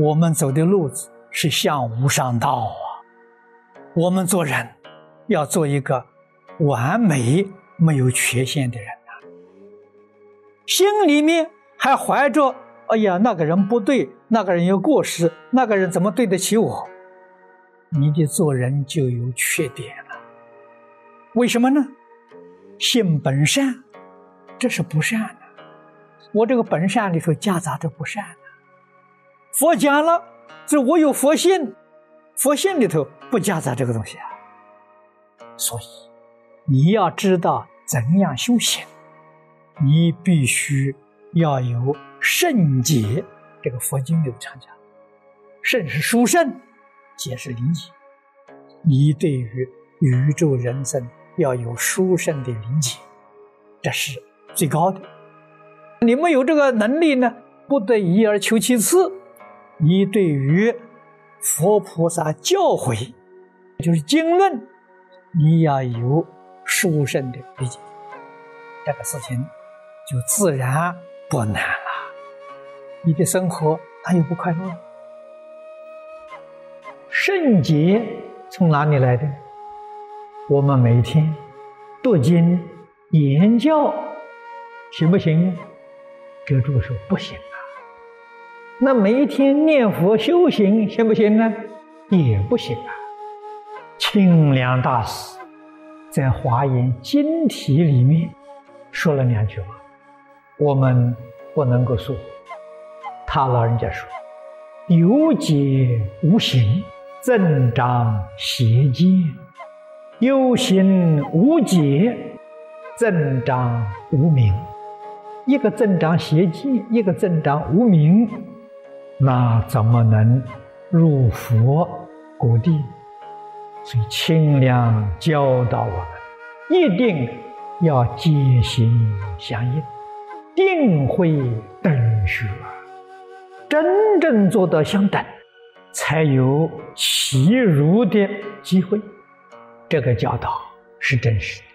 我们走的路子是向无上道啊。我们做人要做一个完美、没有缺陷的人呐，心里面还怀着“哎呀，那个人不对，那个人有过失，那个人怎么对得起我？”你的做人就有缺点了。为什么呢？性本善，这是不善的。我这个本善里头夹杂着不善。佛讲了，这我有佛性，佛性里头不夹杂这个东西啊。所以你要知道怎样修行，你必须要有圣解。这个佛经里常讲，圣是殊胜，解是理解。你对于宇宙人生要有殊胜的理解，这是最高的。你没有这个能力呢，不得已而求其次。你对于佛菩萨教诲，就是经论，你要有殊胜的理解，这个事情就自然不难了。你的生活哪有不快乐？圣洁从哪里来的？我们每天读经言教，行不行？遮住说不行，那每一天念佛修行行不行呢？也不行啊。清凉大师在《华严经题》里面说了两句话，我们不能够说。他老人家说：“有解无行，增长邪见；有行无解，增长无明。”一个增长邪见，一个增长无明，那怎么能入佛果地？所以清凉教导我们，一定要戒心相应，定慧等学，真正做到相等，才有其如的机会。这个教导是真实的。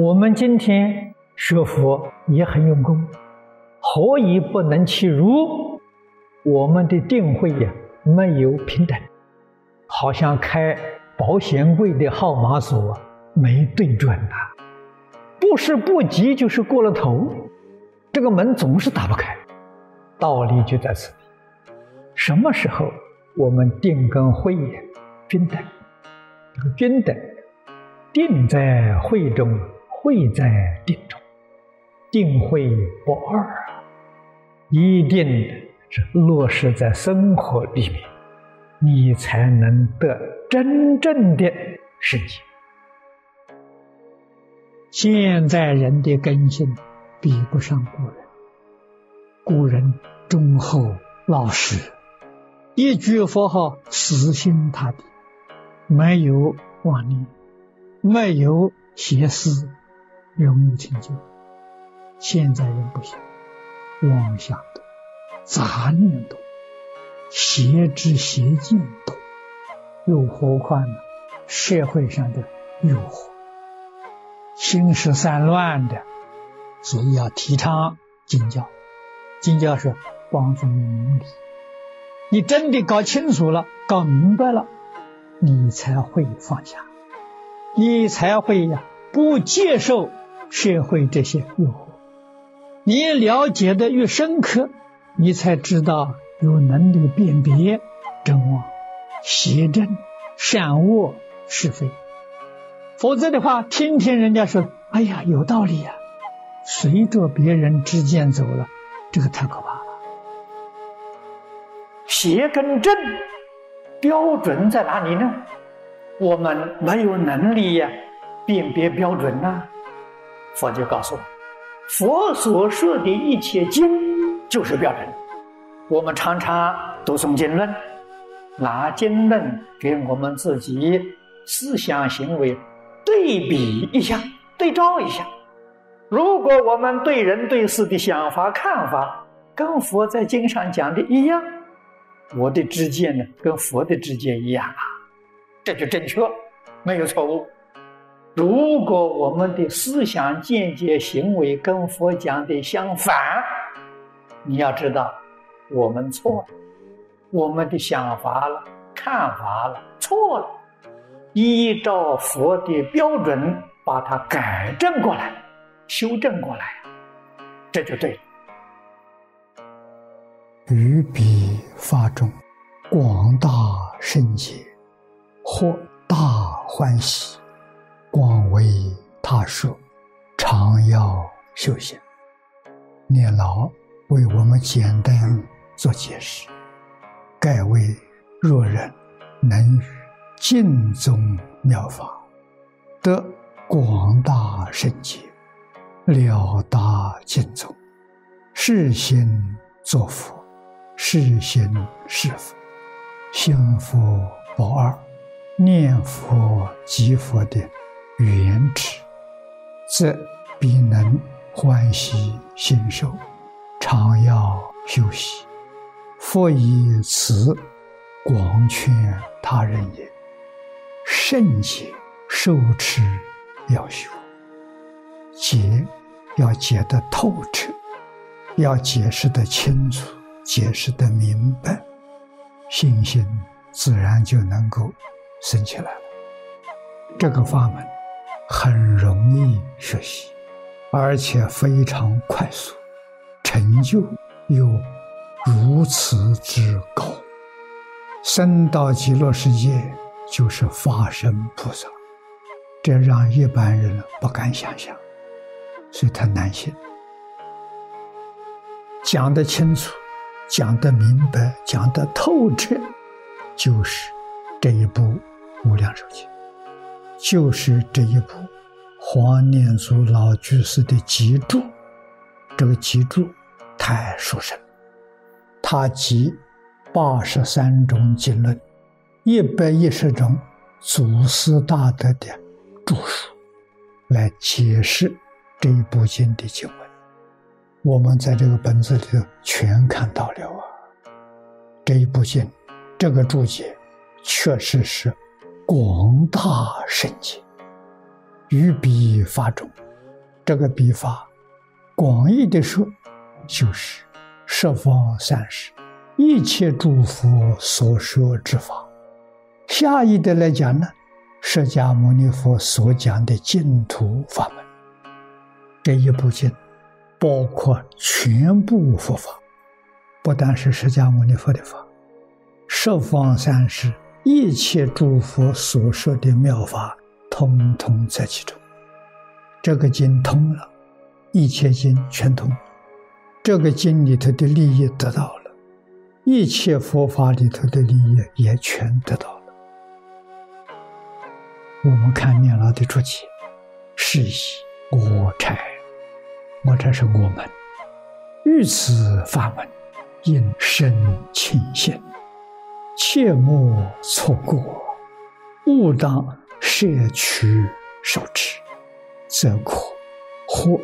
我们今天。学佛也很用功，何以不能其如？我们的定慧呀，没有平等，好像开保险柜的号码锁没对准呐，不是不急就是过了头，这个门总是打不开。道理就在此地，什么时候我们定跟慧呀均等？这个均等，定在慧中，慧在定中。定慧不二，一定是落实在生活里面，你才能得真正的世界。现在人的根性比不上古人，古人忠厚老实，一句佛号死心塌地，没有妄念，没有邪思，容易成就。现在人不行，妄想多，杂念多，邪知邪见多，又何况呢？社会上的诱惑，心事散乱的，所以要提倡经教。经教是帮助你明理，你真的搞清楚了、搞明白了，你才会放下，你才会呀不接受社会这些诱惑。你了解的越深刻，你才知道有能力辨别真妄、邪正、善恶、是非。否则的话，听听人家说，哎呀，有道理呀，随着别人之间走了，这个太可怕了。邪跟正标准在哪里呢？我们没有能力呀，辨别标准呐。佛就告诉我。佛所说的一切经就是标准。我们常常读诵经论，拿经论给我们自己思想行为对比一下、对照一下。如果我们对人对事的想法看法跟佛在经上讲的一样，我的知见呢跟佛的知见一样啊，这就正确，没有错误。如果我们的思想见解、行为跟佛讲的相反，你要知道，我们错了，我们的想法了、看法了错了，依照佛的标准把它改正过来、修正过来，这就对了。于彼发中，广大圣解，获大欢喜，广为他说，常要修行。念老为我们简单做解释：盖为若人能于尽宗妙法，得广大圣解，了达尽宗，是心作佛。是心是佛，心佛不二，念佛即佛的原旨，则必能欢喜心受，常要修习。佛以此广劝他人也。圣解受持要修，解要解得透彻，要解释得清楚。解释得明白，信心自然就能够升起来了。这个法门很容易学习，而且非常快速，成就又如此之高。升到极乐世界就是法身菩萨，这让一般人不敢想象，所以他难信。讲得清楚。讲得明白，讲得透彻，就是这一部《无量寿经》，就是这一部黄念祖老居士的集注。这个集注太殊胜，他集八十三种经论，一百一十种祖师大德的著述，来解释这一部经的经文。我们在这个本子里头全看到了啊，这一部经，这个注解，确实是广大圣解，于彼法中，这个笔法，广义的说，就是十方三世一切诸佛所说之法；下义的来讲呢，释迦牟尼佛所讲的净土法门，这一部经。包括全部佛法，不但是释迦牟尼佛的法，十方三世一切诸佛所说的妙法，通通在其中。这个经通了，一切经全通。这个经里头的利益得到了，一切佛法里头的利益也全得到了。我们看念老的注解，是以我才。我这是我们遇此法门，应生清心，切莫错过，勿当摄取受持，则可获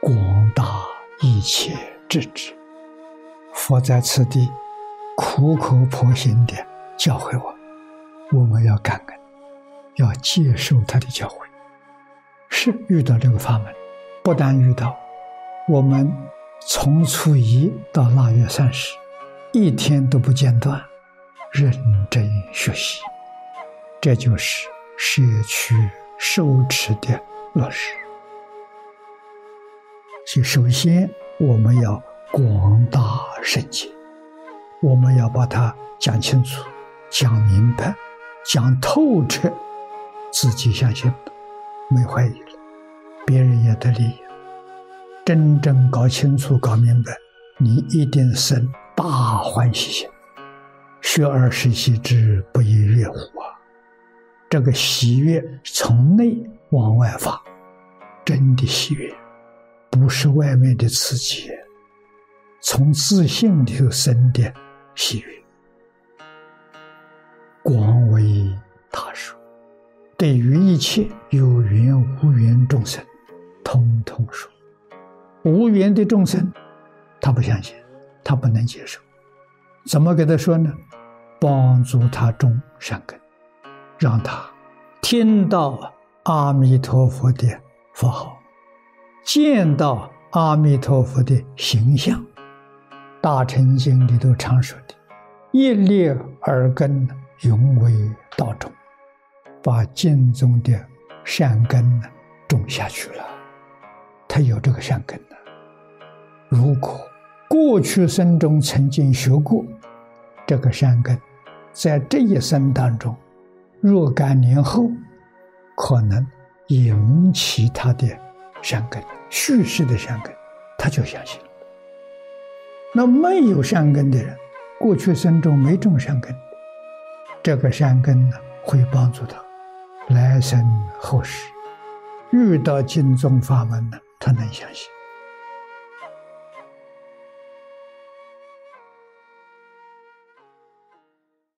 广大一切智智。佛在此地苦口婆心的教诲我，我们要感恩，要接受他的教诲。是遇到这个法门，不但遇到。我们从初一到腊月三十，一天都不间断，认真学习，这就是摄取受持的落实。所以，首先我们要广大圣解，我们要把它讲清楚、讲明白、讲透彻，自己相信，没怀疑了，别人也得利益。真正搞清楚、搞明白，你一定生大欢喜心。学而时习之，不亦乐乎啊！这个喜悦从内往外发，真的喜悦，不是外面的刺激，从自信里头生的喜悦。广为他说，对于一切有缘无缘众生，通通说。无缘的众生，他不相信，他不能接受，怎么给他说呢？帮助他种善根，让他听到阿弥陀佛的佛号，见到阿弥陀佛的形象，大乘经里头常说的“一粒耳根，永为道种”，把经中的善根呢种下去了。他有这个善根的。如果过去生中曾经学过这个善根，在这一生当中，若干年后，可能引起他的善根，续世的善根，他就相信了。那没有善根的人，过去生中没种善根，这个善根呢，会帮助他来生后世遇到经宗法门呢，他能相信。